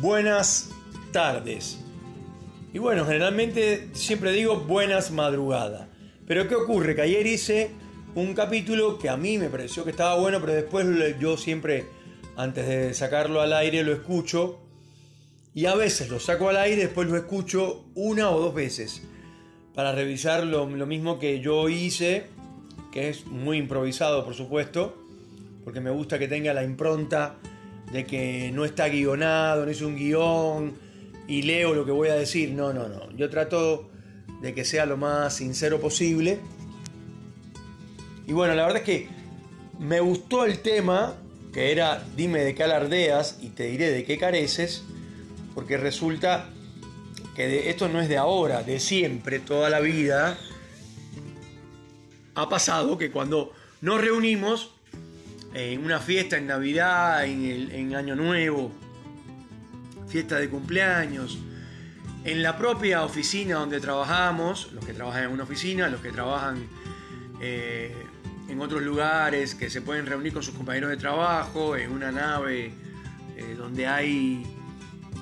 buenas tardes. Y bueno, generalmente siempre digo buenas madrugadas. Pero ¿qué ocurre? Que ayer hice un capítulo que a mí me pareció que estaba bueno, pero después yo siempre, antes de sacarlo al aire, lo escucho. Y a veces lo saco al aire, después lo escucho una o dos veces. Para revisar lo, lo mismo que yo hice, que es muy improvisado, por supuesto. Porque me gusta que tenga la impronta de que no está guionado, no es un guion y leo lo que voy a decir. No, no, no. Yo trato de que sea lo más sincero posible. Y bueno, la verdad es que me gustó el tema, que era dime de qué alardeas y te diré de qué careces, porque resulta que esto no es de ahora, de siempre, toda la vida. Ha pasado que cuando nos reunimos, en una fiesta en Navidad, en, Año Nuevo, fiesta de cumpleaños, en la propia oficina donde trabajamos, los que trabajan en una oficina, los que trabajan eh, en otros lugares, que se pueden reunir con sus compañeros de trabajo, en una nave eh, donde hay,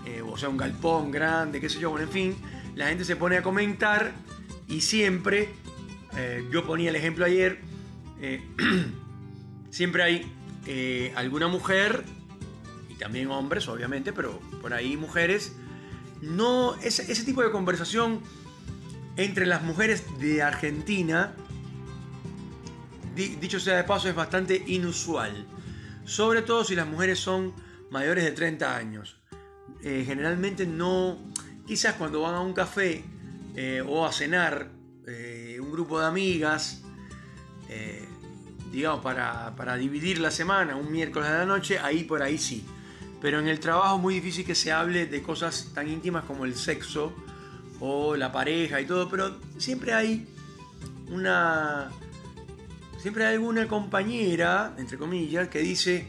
eh, o sea, un galpón grande, qué sé yo, bueno, en fin, la gente se pone a comentar y siempre, yo ponía el ejemplo ayer, siempre hay eh, alguna mujer, y también hombres obviamente, pero por ahí mujeres, no, ese, ese tipo de conversación entre las mujeres de Argentina, dicho sea de paso, es bastante inusual. Sobre todo si las mujeres son mayores de 30 años. Eh, generalmente no, quizás cuando van a un café eh, o a cenar, un grupo de amigas, digamos, para, dividir la semana, un miércoles de la noche, ahí por ahí sí. Pero en el trabajo es muy difícil que se hable de cosas tan íntimas como el sexo o la pareja y todo, pero siempre hay una... Siempre hay alguna compañera, entre comillas, que dice,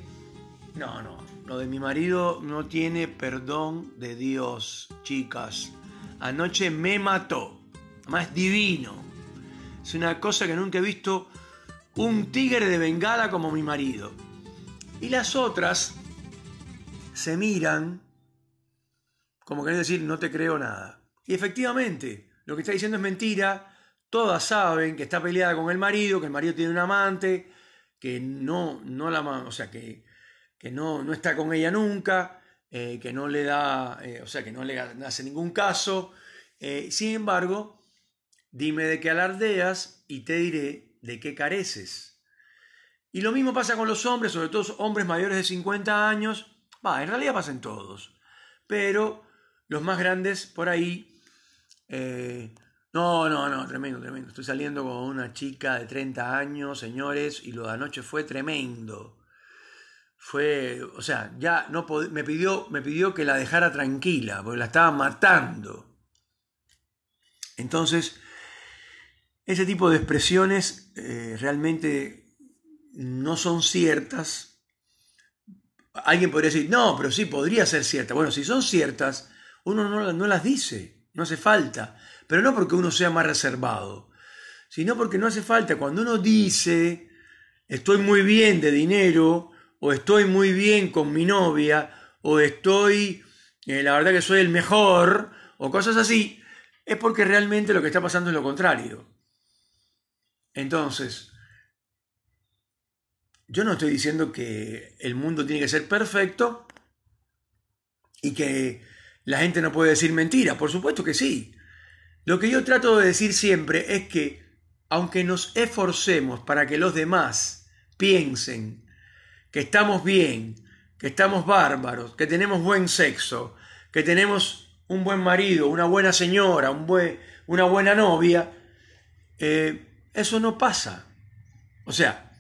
no, no, lo de mi marido no tiene perdón de Dios, chicas. Anoche me mató. Más divino. Es una cosa que nunca he visto un tigre de bengala como mi marido. Y las otras se miran como querés decir, no te creo nada. Y efectivamente, lo que está diciendo es mentira. Todas saben que está peleada con el marido, que el marido tiene un amante, que no, no la, o sea, que, que no, no está con ella nunca, eh, que no le da, eh, o sea, que no le hace ningún caso. Eh, sin embargo, dime de qué alardeas y te diré de qué careces. Y lo mismo pasa con los hombres, sobre todo hombres mayores de 50 años. Va, en realidad pasa en todos. Pero los más grandes por ahí... Eh, no, no, no, tremendo, tremendo. Estoy saliendo con una chica de 30 años, señores, y lo de anoche fue tremendo. Fue, o sea, ya no me pidió, me pidió que la dejara tranquila, porque la estaba matando. Entonces, ese tipo de expresiones eh, realmente no son ciertas. Alguien podría decir, no, pero sí, podría ser cierta. Bueno, si son ciertas, uno no, no las dice, no hace falta. Pero no porque uno sea más reservado, sino porque no hace falta. Cuando uno dice, estoy muy bien de dinero, o estoy muy bien con mi novia, o estoy, eh, la verdad que soy el mejor, o cosas así, es porque realmente lo que está pasando es lo contrario. Entonces, yo no estoy diciendo que el mundo tiene que ser perfecto y que la gente no puede decir mentiras, por supuesto que sí. Lo que yo trato de decir siempre es que, aunque nos esforcemos para que los demás piensen que estamos bien, que estamos bárbaros, que tenemos buen sexo, que tenemos un buen marido, una buena señora, un buen, una buena novia, eh, eso no pasa. O sea,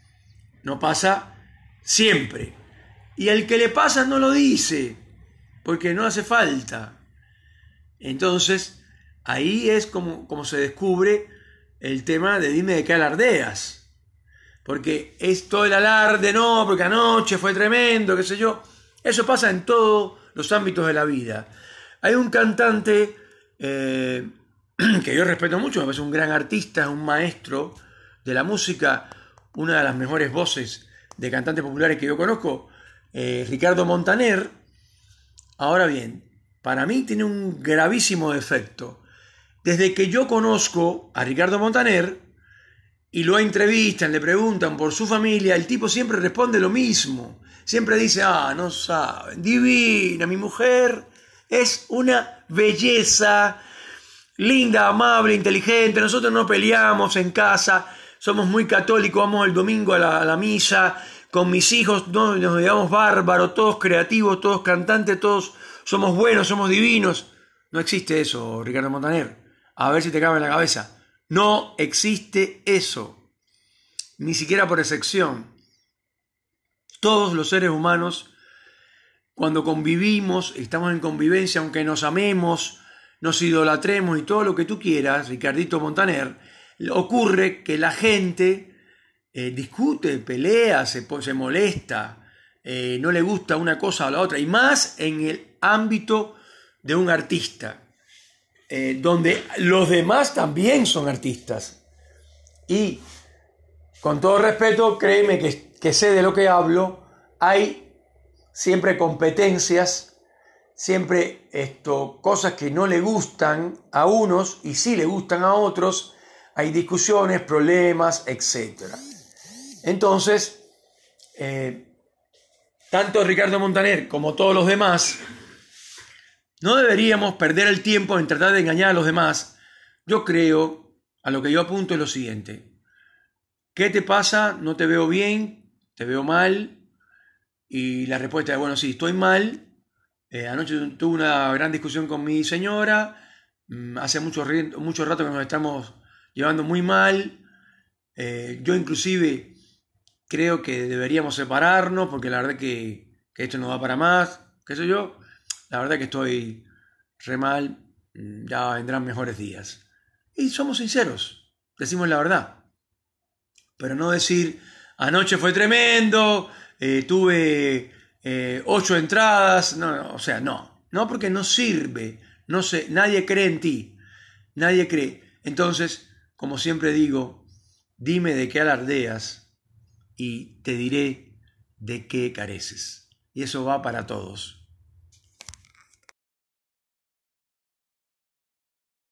no pasa siempre. Y el que le pasa no lo dice, porque no hace falta. Entonces, ahí es como, como se descubre el tema de dime de qué alardeas. Porque es todo el alarde, no, porque anoche fue tremendo, qué sé yo. Eso pasa en todos los ámbitos de la vida. Hay un cantante eh, que yo respeto mucho, me parece un gran artista, un maestro de la música, una de las mejores voces de cantantes populares que yo conozco, eh, Ricardo Montaner, Ahora bien, para mí tiene un gravísimo defecto. Desde que yo conozco a Ricardo Montaner y lo entrevistan, le preguntan por su familia, el tipo siempre responde lo mismo. Siempre dice, ah, no saben, divina, mi mujer es una belleza, linda, amable, inteligente, nosotros no peleamos en casa, somos muy católicos, vamos el domingo a la, misa, con mis hijos no, nos digamos bárbaros, todos creativos, todos cantantes, todos somos buenos, somos divinos. No existe eso, Ricardo Montaner. A ver si te cabe en la cabeza. No existe eso. Ni siquiera por excepción. Todos los seres humanos, cuando convivimos, estamos en convivencia, aunque nos amemos, nos idolatremos y todo lo que tú quieras, Ricardito Montaner, ocurre que la gente eh, discute, pelea, se, se molesta, eh, no le gusta una cosa o la otra, y más en el ámbito de un artista, eh, donde los demás también son artistas. Y con todo respeto, créeme que, que sé de lo que hablo, hay siempre competencias, siempre esto, cosas que no le gustan a unos y sí le gustan a otros, hay discusiones, problemas, etc. Entonces, eh, tanto Ricardo Montaner como todos los demás, no deberíamos perder el tiempo en tratar de engañar a los demás. Yo creo, a lo que yo apunto es lo siguiente. ¿Qué te pasa? ¿No te veo bien? ¿Te veo mal? Y la respuesta es, bueno, sí, estoy mal. Eh, anoche tuve una gran discusión con mi señora. Mm, hace mucho, mucho rato que nos estamos llevando muy mal. Eh, yo inclusive creo que deberíamos separarnos porque la verdad que, que esto no va para más. ¿Qué sé yo? La verdad que estoy re mal. Mm, ya vendrán mejores días. Y somos sinceros. Decimos la verdad. Pero no decir, anoche fue tremendo, eh, tuve eh, ocho entradas. No, no, o sea, no. No porque no sirve. No sé, nadie cree en ti. Nadie cree. Entonces, como siempre digo, dime de qué alardeas y te diré de qué careces. Y eso va para todos.